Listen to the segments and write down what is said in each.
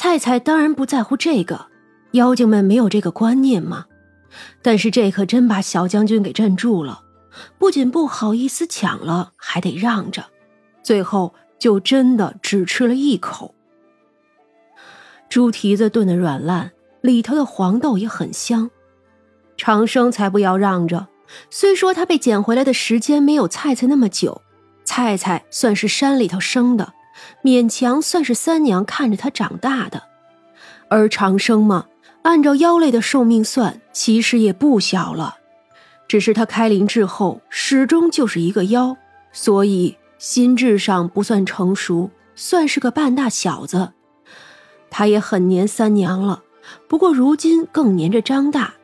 菜菜当然不在乎这个，妖精们没有这个观念嘛。但是这可真把小将军给镇住了，不仅不好意思抢了，还得让着，最后就真的只吃了一口。猪蹄子炖的软烂，里头的黄豆也很香。长生才不要让着，虽说他被捡回来的时间没有菜菜那么久，菜菜算是山里头生的，勉强算是三娘看着他长大的，而长生嘛。按照妖类的寿命算，其实也不小了，只是他开灵之后始终就是一个妖，所以心智上不算成熟，算是个半大小子。他也很黏三娘了，不过如今更黏着张大。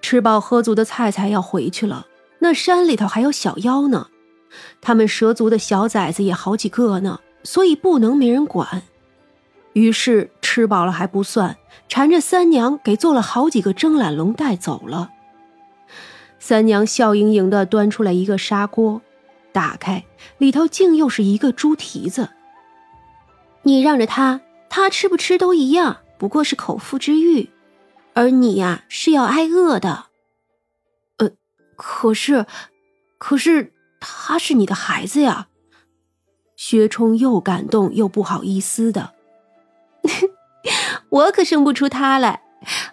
吃饱喝足的菜菜要回去了，那山里头还有小妖呢，他们蛇族的小崽子也好几个呢，所以不能没人管。于是吃饱了还不算，缠着三娘给做了好几个蒸懒龙带走了。三娘笑盈盈的端出来一个砂锅，打开里头竟又是一个猪蹄子。你让着他，他吃不吃都一样，不过是口腹之欲，而你呀是要挨饿的。呃，可是，可是他是你的孩子呀。薛冲又感动又不好意思的。我可生不出他来。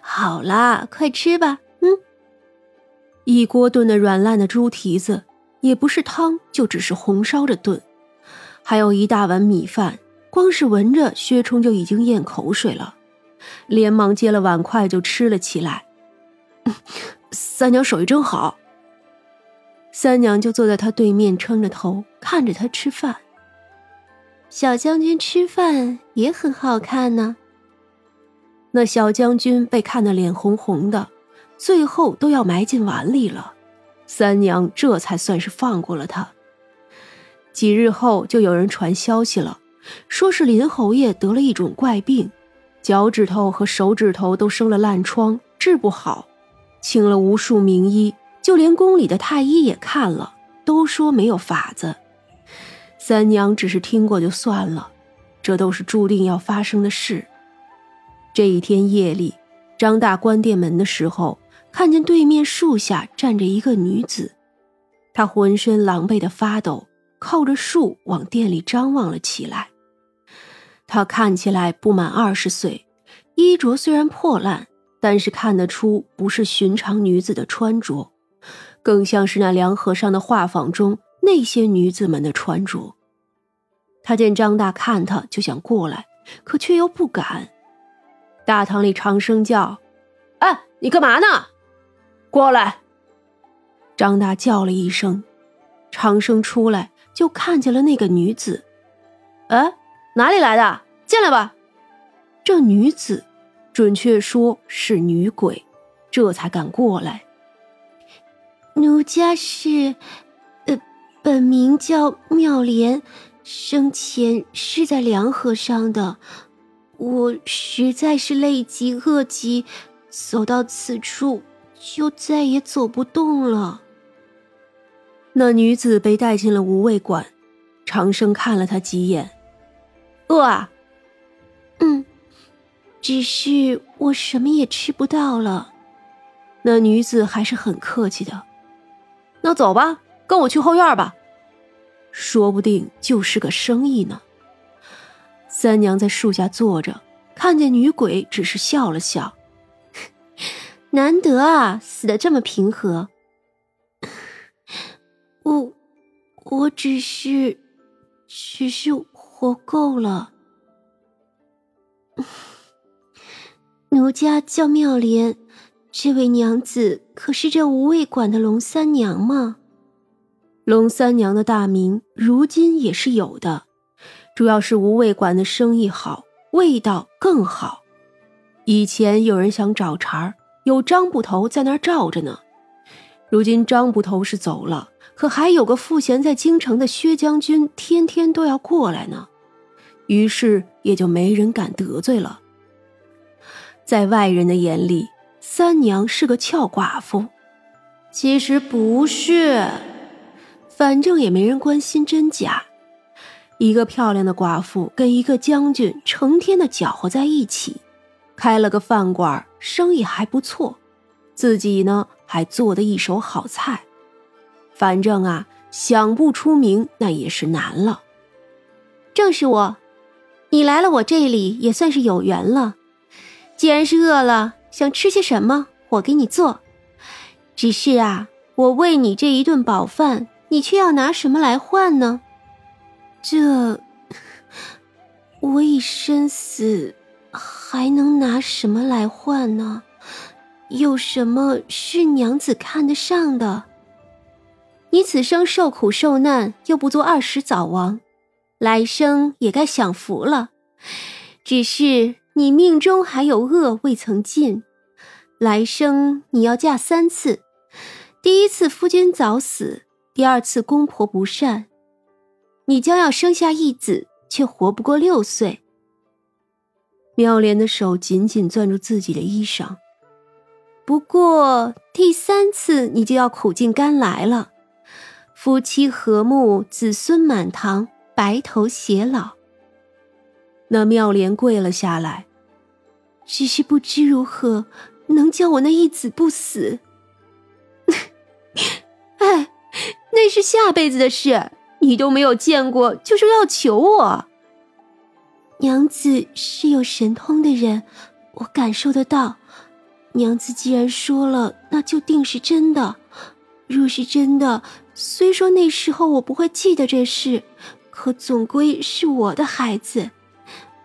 好啦，快吃吧。嗯，一锅炖的软烂的猪蹄子，也不是汤，就只是红烧着炖，还有一大碗米饭。光是闻着，薛冲就已经咽口水了，连忙接了碗筷就吃了起来。三娘手艺真好。三娘就坐在他对面，撑着头看着他吃饭。小将军吃饭也很好看呢。那小将军被看得脸红红的，最后都要埋进碗里了。三娘这才算是放过了他。几日后，就有人传消息了，说是林侯爷得了一种怪病，脚趾头和手指头都生了烂疮，治不好，请了无数名医，就连宫里的太医也看了，都说没有法子。三娘只是听过就算了，这都是注定要发生的事。这一天夜里，张大关店门的时候，看见对面树下站着一个女子，她浑身狼狈的发抖，靠着树往店里张望了起来。她看起来不满二十岁，衣着虽然破烂，但是看得出不是寻常女子的穿着，更像是那梁和尚的画舫中那些女子们的穿着。他见张大看他，就想过来，可却又不敢。大堂里长声叫：“哎，你干嘛呢？过来！”张大叫了一声，长生出来就看见了那个女子。哎，哪里来的？进来吧。这女子，准确说是女鬼，这才敢过来。奴家是，呃，本名叫妙莲。生前是在梁河上的，我实在是累极饿极，走到此处就再也走不动了。那女子被带进了无味馆，长生看了她几眼，饿啊？嗯，只是我什么也吃不到了。那女子还是很客气的，那走吧，跟我去后院吧。说不定就是个生意呢。三娘在树下坐着，看见女鬼，只是笑了笑。难得啊，死的这么平和。我，我只是，只是活够了。奴家叫妙莲，这位娘子可是这无味馆的龙三娘吗？龙三娘的大名如今也是有的，主要是无味馆的生意好，味道更好。以前有人想找茬儿有张捕头在那儿罩着呢。如今张捕头是走了，可还有个赋闲在京城的薛将军，天天都要过来呢。于是也就没人敢得罪了。在外人的眼里，三娘是个俏寡妇，其实不是。反正也没人关心真假，一个漂亮的寡妇跟一个将军成天的搅和在一起，开了个饭馆，生意还不错，自己呢还做的一手好菜，反正啊，想不出名那也是难了。正是我，你来了我这里也算是有缘了。既然是饿了，想吃些什么，我给你做。只是啊，我喂你这一顿饱饭，你却要拿什么来换呢？这，我已身死，还能拿什么来换呢？有什么是娘子看得上的？你此生受苦受难，又不做二十早亡，来生也该享福了。只是你命中还有恶未曾尽，来生你要嫁三次。第一次夫君早死，第二次公婆不善。你将要生下一子，却活不过六岁。妙莲的手紧紧攥住自己的衣裳。不过第三次你就要苦尽甘来了，夫妻和睦，子孙满堂，白头偕老。那妙莲跪了下来，只是不知如何能叫我那一子不死。哎，那是下辈子的事。你都没有见过，就说要求我。娘子是有神通的人，我感受得到。娘子既然说了，那就定是真的。若是真的，虽说那时候我不会记得这事，可总归是我的孩子，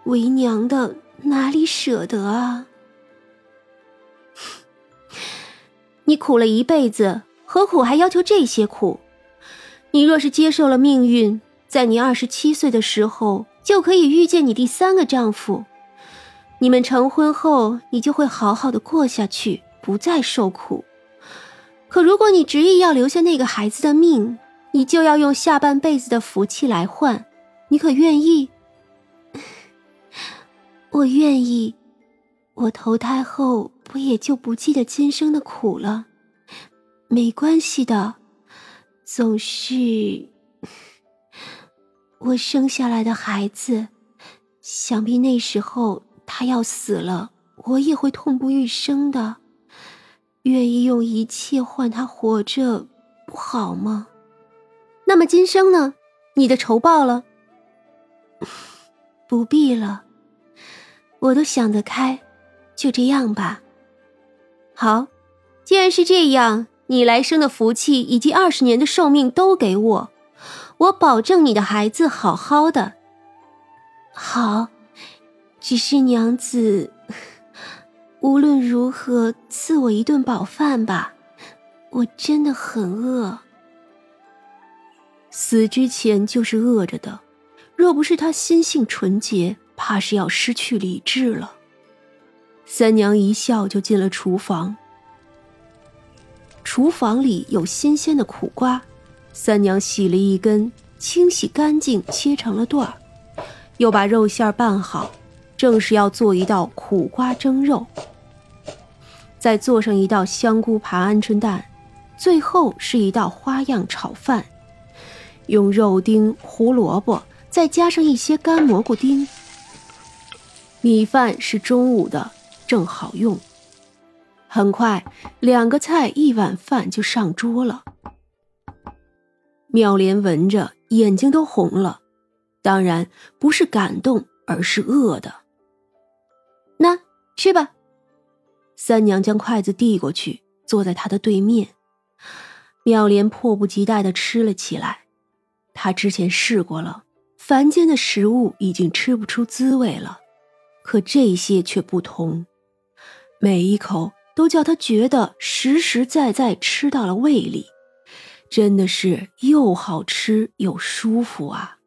为娘的哪里舍得啊？你苦了一辈子，何苦还要求这些苦？你若是接受了命运，在你二十七岁的时候就可以遇见你第三个丈夫，你们成婚后，你就会好好的过下去，不再受苦。可如果你执意要留下那个孩子的命，你就要用下半辈子的福气来换，你可愿意？我愿意，我投胎后不也就不记得今生的苦了？没关系的。总是我生下来的孩子，想必那时候他要死了，我也会痛不欲生的。愿意用一切换他活着，不好吗？那么今生呢？你的仇报了？不必了，我都想得开，就这样吧。好，既然是这样。你来生的福气以及二十年的寿命都给我，我保证你的孩子好好的。好，只是娘子，无论如何赐我一顿饱饭吧，我真的很饿。死之前就是饿着的，若不是他心性纯洁，怕是要失去理智了。三娘一笑就进了厨房。厨房里有新鲜的苦瓜，三娘洗了一根，清洗干净，切成了段儿，又把肉馅拌好，正是要做一道苦瓜蒸肉，再做上一道香菇扒鹌鹑蛋，最后是一道花样炒饭，用肉丁、胡萝卜，再加上一些干蘑菇丁。米饭是中午的，正好用。很快，两个菜一碗饭就上桌了。妙莲闻着，眼睛都红了，当然不是感动，而是饿的。那吃吧。三娘将筷子递过去，坐在他的对面。妙莲迫不及待的吃了起来。她之前试过了，凡间的食物已经吃不出滋味了，可这些却不同，每一口。都叫他觉得实实在在吃到了胃里，真的是又好吃又舒服啊。